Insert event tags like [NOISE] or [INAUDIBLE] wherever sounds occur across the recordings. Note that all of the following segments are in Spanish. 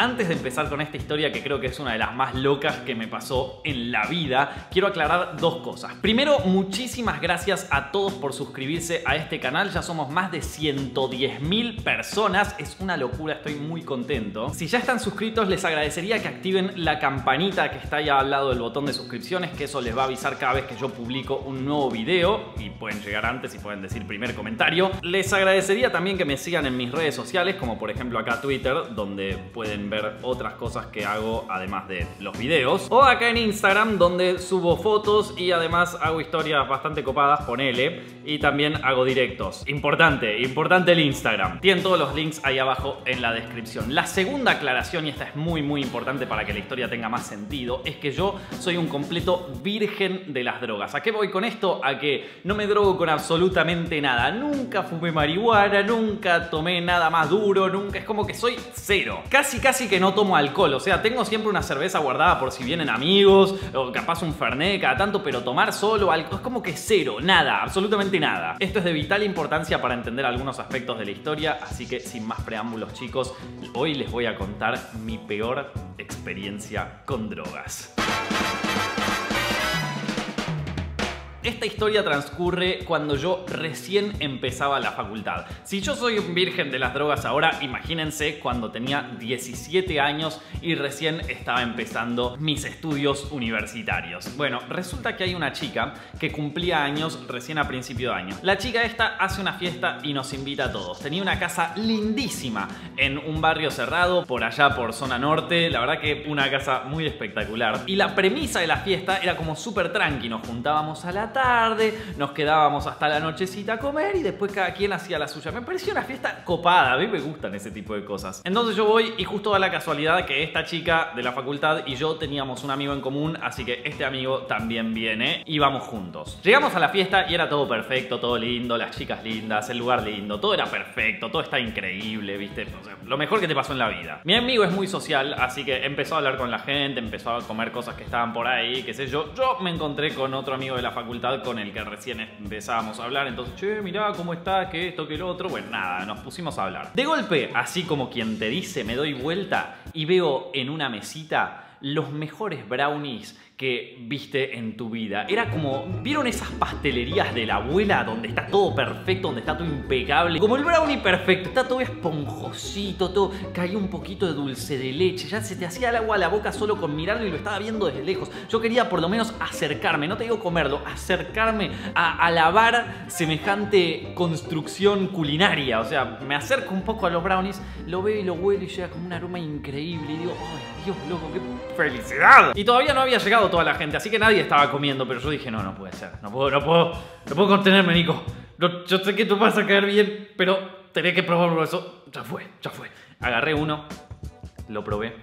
Antes de empezar con esta historia que creo que es una de las más locas que me pasó en la vida, quiero aclarar dos cosas. Primero, muchísimas gracias a todos por suscribirse a este canal. Ya somos más de 110 mil personas. Es una locura, estoy muy contento. Si ya están suscritos, les agradecería que activen la campanita que está ahí al lado del botón de suscripciones, que eso les va a avisar cada vez que yo publico un nuevo video y pueden llegar antes y pueden decir primer comentario. Les agradecería también que me sigan en mis redes sociales, como por ejemplo acá Twitter, donde pueden ver otras cosas que hago además de los videos. O acá en Instagram donde subo fotos y además hago historias bastante copadas, ponele. Y también hago directos. Importante, importante el Instagram. Tienen todos los links ahí abajo en la descripción. La segunda aclaración, y esta es muy muy importante para que la historia tenga más sentido, es que yo soy un completo virgen de las drogas. ¿A qué voy con esto? A que no me drogo con absolutamente nada. Nunca fumé marihuana, nunca tomé nada más duro, nunca. Es como que soy cero. Casi casi que no tomo alcohol. O sea, tengo siempre una cerveza guardada por si vienen amigos, o capaz un fernet cada tanto, pero tomar solo algo es como que cero, nada, absolutamente nada. Esto es de vital importancia para entender algunos aspectos de la historia, así que sin más preámbulos, chicos, hoy les voy a contar mi peor experiencia con drogas. Esta historia transcurre cuando yo recién empezaba la facultad. Si yo soy un virgen de las drogas ahora, imagínense cuando tenía 17 años y recién estaba empezando mis estudios universitarios. Bueno, resulta que hay una chica que cumplía años recién a principio de año. La chica esta hace una fiesta y nos invita a todos. Tenía una casa lindísima en un barrio cerrado, por allá por zona norte. La verdad que una casa muy espectacular. Y la premisa de la fiesta era como súper tranqui. Nos juntábamos a la tarde, nos quedábamos hasta la nochecita a comer y después cada quien hacía la suya. Me pareció una fiesta copada, a mí me gustan ese tipo de cosas. Entonces yo voy y justo da la casualidad que esta chica de la facultad y yo teníamos un amigo en común, así que este amigo también viene y vamos juntos. Llegamos a la fiesta y era todo perfecto, todo lindo, las chicas lindas, el lugar lindo, todo era perfecto, todo está increíble, ¿viste? lo mejor que te pasó en la vida. Mi amigo es muy social, así que empezó a hablar con la gente, empezó a comer cosas que estaban por ahí, qué sé yo. Yo me encontré con otro amigo de la facultad con el que recién empezábamos a hablar. Entonces, che, mirá cómo está, que esto, que lo otro. Bueno, nada, nos pusimos a hablar. De golpe, así como quien te dice, me doy vuelta y veo en una mesita los mejores brownies que viste en tu vida. Era como, ¿vieron esas pastelerías de la abuela donde está todo perfecto, donde está todo impecable? Como el brownie perfecto, está todo esponjosito, todo, caía un poquito de dulce de leche, ya se te hacía el agua a la boca solo con mirarlo y lo estaba viendo desde lejos. Yo quería por lo menos acercarme, no te digo comerlo, acercarme a alabar semejante construcción culinaria. O sea, me acerco un poco a los brownies, lo veo y lo huelo y llega como un aroma increíble y digo, ¡ay, Dios, loco, qué felicidad! Y todavía no había llegado toda la gente, así que nadie estaba comiendo, pero yo dije, no, no puede ser, no puedo, no puedo, no puedo contenerme, Nico. yo sé que tú vas a caer bien, pero tenía que probarlo eso. Ya fue, ya fue. Agarré uno, lo probé,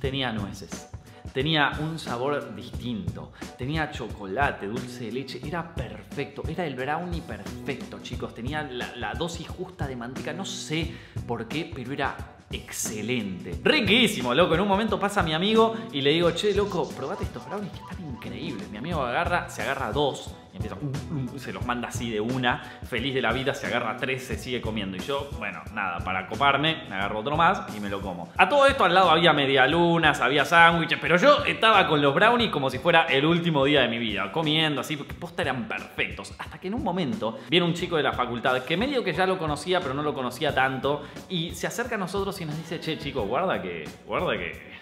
tenía nueces. Tenía un sabor distinto, tenía chocolate, dulce de leche, era perfecto, era el brownie perfecto, chicos, tenía la, la dosis justa de manteca, no sé por qué, pero era excelente. Riquísimo, loco. En un momento pasa mi amigo y le digo, che, loco, probate estos brownies que están increíbles. Mi amigo agarra, se agarra dos y empieza, uh, uh, se los manda así de una, feliz de la vida, se agarra tres, se sigue comiendo. Y yo, bueno, nada, para coparme, me agarro otro más y me lo como. A todo esto al lado había medialunas, había sándwiches, pero yo estaba con los brownies como si fuera el último día de mi vida, comiendo así, porque posta eran perfectos. Hasta que en un momento viene un chico de la facultad que medio que ya lo conocía, pero no lo conocía tanto, y se acerca a nosotros y nos dice, che, chico, guarda que, guarda que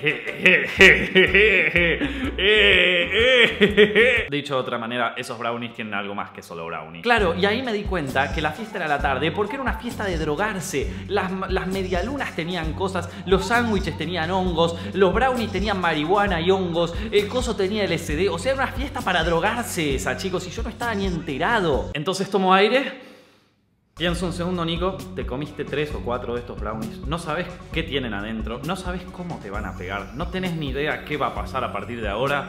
[LAUGHS] Dicho de otra manera, esos brownies tienen algo más que solo brownies. Claro, y ahí me di cuenta que la fiesta era la tarde porque era una fiesta de drogarse. Las, las medialunas tenían cosas, los sándwiches tenían hongos, los brownies tenían marihuana y hongos, el coso tenía LSD. O sea, era una fiesta para drogarse esa, chicos, y yo no estaba ni enterado. Entonces tomo aire Piensa un segundo, Nico, te comiste tres o cuatro de estos brownies, no sabes qué tienen adentro, no sabes cómo te van a pegar, no tenés ni idea qué va a pasar a partir de ahora,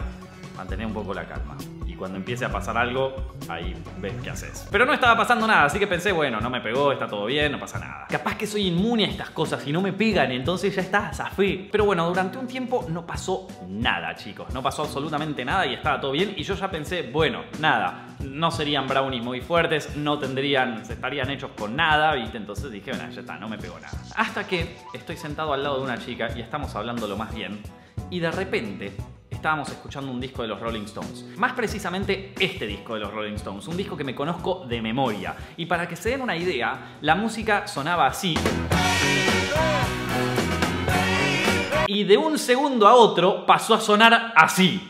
mantener un poco la calma. Cuando empiece a pasar algo, ahí ves qué haces. Pero no estaba pasando nada, así que pensé, bueno, no me pegó, está todo bien, no pasa nada. Capaz que soy inmune a estas cosas y no me pegan, entonces ya está, zafé. Pero bueno, durante un tiempo no pasó nada, chicos. No pasó absolutamente nada y estaba todo bien. Y yo ya pensé, bueno, nada, no serían brownies muy fuertes, no tendrían, se estarían hechos con nada, ¿viste? Entonces dije, bueno, ya está, no me pegó nada. Hasta que estoy sentado al lado de una chica y estamos hablando lo más bien. Y de repente estábamos escuchando un disco de los Rolling Stones. Más precisamente este disco de los Rolling Stones, un disco que me conozco de memoria. Y para que se den una idea, la música sonaba así. Y de un segundo a otro pasó a sonar así.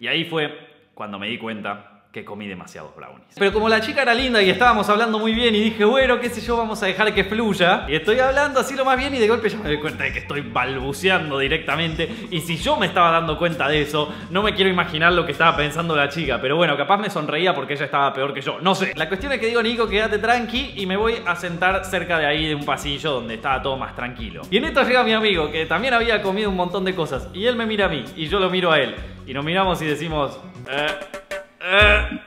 Y ahí fue cuando me di cuenta que comí demasiados brownies. Pero como la chica era linda y estábamos hablando muy bien y dije, bueno, qué sé yo, vamos a dejar que fluya. Y estoy hablando así lo más bien y de golpe ya me doy cuenta de que estoy balbuceando directamente. Y si yo me estaba dando cuenta de eso, no me quiero imaginar lo que estaba pensando la chica. Pero bueno, capaz me sonreía porque ella estaba peor que yo. No sé. La cuestión es que digo, Nico, quédate tranqui y me voy a sentar cerca de ahí de un pasillo donde estaba todo más tranquilo. Y en esto llega mi amigo que también había comido un montón de cosas. Y él me mira a mí y yo lo miro a él. Y nos miramos y decimos... Eh, uh,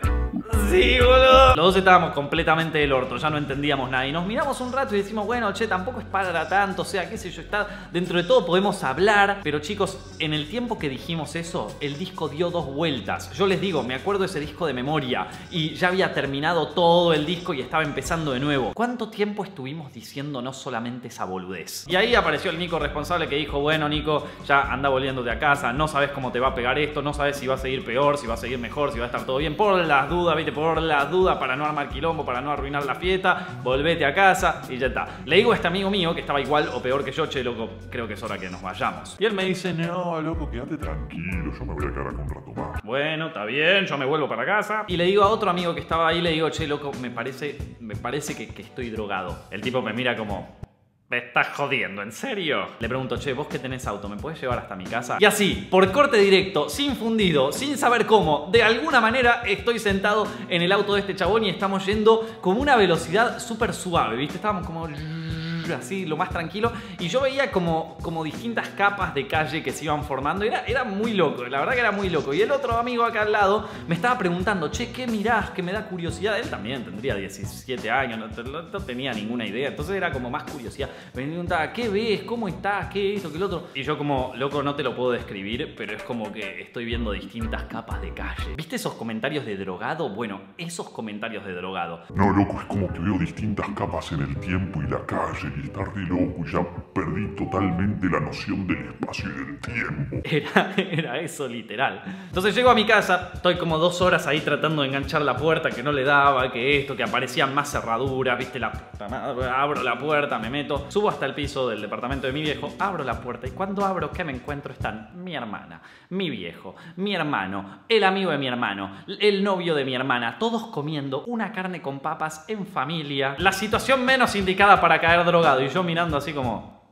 Sí, boludo. Los dos estábamos completamente del orto, ya no entendíamos nada. Y nos miramos un rato y decimos, bueno, che, tampoco es para tanto, o sea, qué sé yo, está. Dentro de todo podemos hablar. Pero chicos, en el tiempo que dijimos eso, el disco dio dos vueltas. Yo les digo, me acuerdo ese disco de memoria. Y ya había terminado todo el disco y estaba empezando de nuevo. ¿Cuánto tiempo estuvimos diciendo no solamente esa boludez? Y ahí apareció el Nico responsable que dijo, bueno, Nico, ya anda volviéndote a casa, no sabes cómo te va a pegar esto, no sabes si va a seguir peor, si va a seguir mejor, si va a estar todo bien. Por las dudas, viste, por las dudas, para no armar quilombo, para no arruinar la fiesta, volvete a casa y ya está. Le digo a este amigo mío que estaba igual o peor que yo, che, loco, creo que es hora que nos vayamos. Y él me dice, no, loco, quédate tranquilo, yo me voy a quedar acá un rato más. Bueno, está bien, yo me vuelvo para casa. Y le digo a otro amigo que estaba ahí, le digo, che, loco, me parece, me parece que estoy drogado. El tipo me mira como, me estás jodiendo, ¿en serio? Le pregunto, che, vos que tenés auto, ¿me puedes llevar hasta mi casa? Y así, por corte directo, sin fundido, sin saber cómo, de alguna manera estoy sentado en el auto de este chabón y estamos yendo con una velocidad súper suave, ¿viste? Estábamos como así, lo más tranquilo. Y yo veía como, como distintas capas de calle que se iban formando. Era, era muy loco, la verdad que era muy loco. Y el otro amigo acá al lado me estaba preguntando, che, ¿qué mirás? Que me da curiosidad. Él también tendría 17 años, no, tenía ninguna idea. Entonces era como más curiosidad. Me preguntaba, ¿qué ves? ¿Cómo estás? ¿Qué esto? ¿Qué lo otro? Y yo como, loco, no te lo puedo describir, pero es como que estoy viendo distintas capas de calle. ¿Viste esos comentarios de drogado? Bueno, esos comentarios de drogado. No, loco, es como que veo distintas capas en el tiempo y la calle estar de loco y ya perdí totalmente la noción del espacio y del tiempo. Era, eso, literal. Entonces llego a mi casa, estoy como dos horas ahí tratando de enganchar la puerta que no le daba, que esto, que aparecían más cerraduras, viste, la abro la puerta, me meto, subo hasta el piso del departamento de mi viejo, abro la puerta y cuando abro, ¿qué me encuentro? Están mi hermana, mi viejo, mi hermano, el amigo de mi hermano, el novio de mi hermana, todos comiendo una carne con papas en familia. La situación menos indicada para caer y yo mirando así como...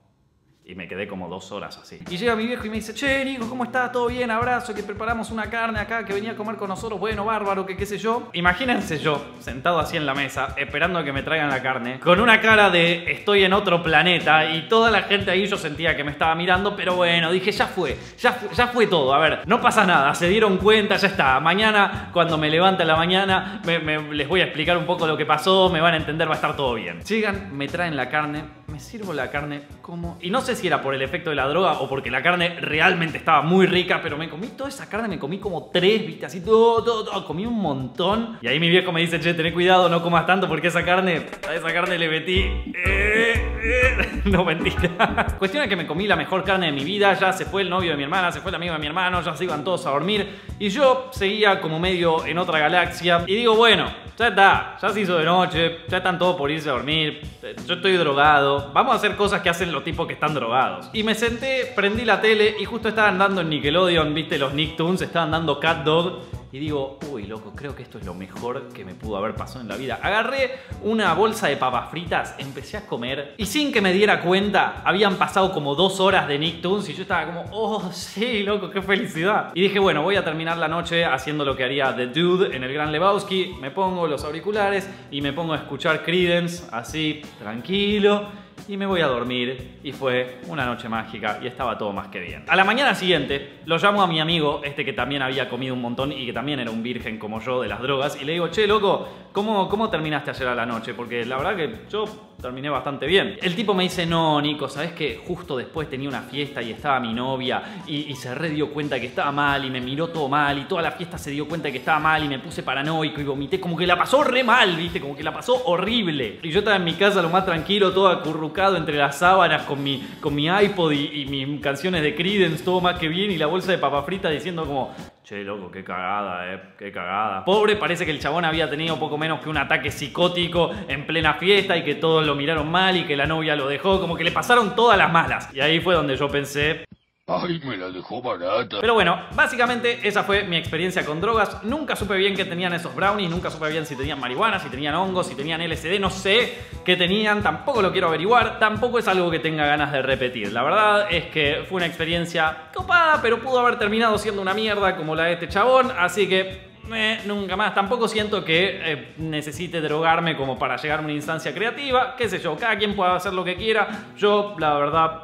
Y me quedé como dos horas así. Y llega mi viejo y me dice, che, Nico, ¿cómo está? ¿Todo bien? Abrazo, que preparamos una carne acá que venía a comer con nosotros. Bueno, bárbaro, que qué sé yo. Imagínense yo, sentado así en la mesa, esperando a que me traigan la carne, con una cara de estoy en otro planeta y toda la gente ahí yo sentía que me estaba mirando, pero bueno, dije, ya fue, ya, ya fue todo. A ver, no pasa nada, se dieron cuenta, ya está. Mañana, cuando me levante a la mañana, les voy a explicar un poco lo que pasó, me van a entender, va a estar todo bien. Llegan, me traen la carne, me sirvo la carne como... Y no sé era por el efecto de la droga o porque la carne realmente estaba muy rica, pero me comí toda esa carne, me comí como tres, viste, así todo, todo, todo, comí un montón. Y ahí mi viejo me dice, che, ten cuidado, no comas tanto porque esa carne, a esa carne le metí... Eh, eh". [LAUGHS] no mentira. [LAUGHS] Cuestión es que me comí la mejor carne de mi vida, ya se fue el novio de mi hermana, se fue el amigo de mi hermano, ya se iban todos a dormir. Y yo seguía como medio en otra galaxia. Y digo, bueno, ya está, ya se hizo de noche, ya están todos por irse a dormir, yo estoy drogado, vamos a hacer cosas que hacen los tipos que están drogados. Y me senté, prendí la tele y justo estaban dando en Nickelodeon, viste, los Nicktoons, estaban dando Cat Dog y digo, uy, loco, creo que esto es lo mejor que me pudo haber pasado en la vida. Agarré una bolsa de papas fritas, empecé a comer y sin que me diera cuenta, habían pasado como dos horas de Nicktoons y yo estaba como, oh, sí, loco, qué felicidad. Y dije, bueno, voy a terminar la noche haciendo lo que haría The Dude en el Gran Lebowski. Me pongo los auriculares y me pongo a escuchar Credence así, tranquilo. Y me voy a dormir y fue una noche mágica y estaba todo más que bien. A la mañana siguiente lo llamo a mi amigo, este que también había comido un montón y que también era un virgen como yo de las drogas y le digo, che loco, ¿cómo, cómo terminaste ayer a la noche? Porque la verdad que yo terminé bastante bien. El tipo me dice, no, Nico, ¿sabes que justo después tenía una fiesta y estaba mi novia y, se re dio cuenta que estaba mal y me miró todo mal y toda la fiesta se dio cuenta que estaba mal y me puse paranoico y vomité, como que la pasó re mal, ¿viste? Como que la pasó horrible. Y yo estaba en mi casa lo más tranquilo, todo acurrucado entre las sábanas con mi, con mi iPod y, mis canciones de Creedence, todo más que bien y la bolsa de papa frita diciendo como, Che, loco, qué cagada, eh, qué cagada. Pobre, parece que el chabón había tenido poco menos que un ataque psicótico en plena fiesta y que todos lo miraron mal y que la novia lo dejó, como que le pasaron todas las malas. Y ahí fue donde yo pensé, Ay, me la dejó barata. Pero bueno, básicamente esa fue mi experiencia con drogas. Nunca supe bien qué tenían esos brownies, nunca supe bien si tenían marihuana, si tenían hongos, si tenían LSD, no sé qué tenían, tampoco lo quiero averiguar, tampoco es algo que tenga ganas de repetir. La verdad es que fue una experiencia copada, pero pudo haber terminado siendo una mierda como la de este chabón, así que eh, nunca más. Tampoco siento que eh, necesite drogarme como para llegar a una instancia creativa. Qué sé yo, cada quien puede hacer lo que quiera. Yo, la verdad,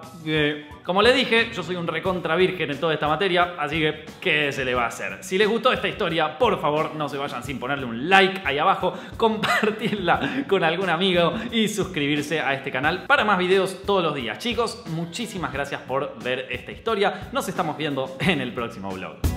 como le dije, yo soy un recontra virgen en toda esta materia, así que, ¿qué se le va a hacer? Si les gustó esta historia, por favor, no se vayan sin ponerle un like ahí abajo, [LAUGHS] compartirla con algún amigo y suscribirse a este canal para más videos todos los días. Chicos, muchísimas gracias por ver esta historia. Nos estamos viendo en el próximo vlog.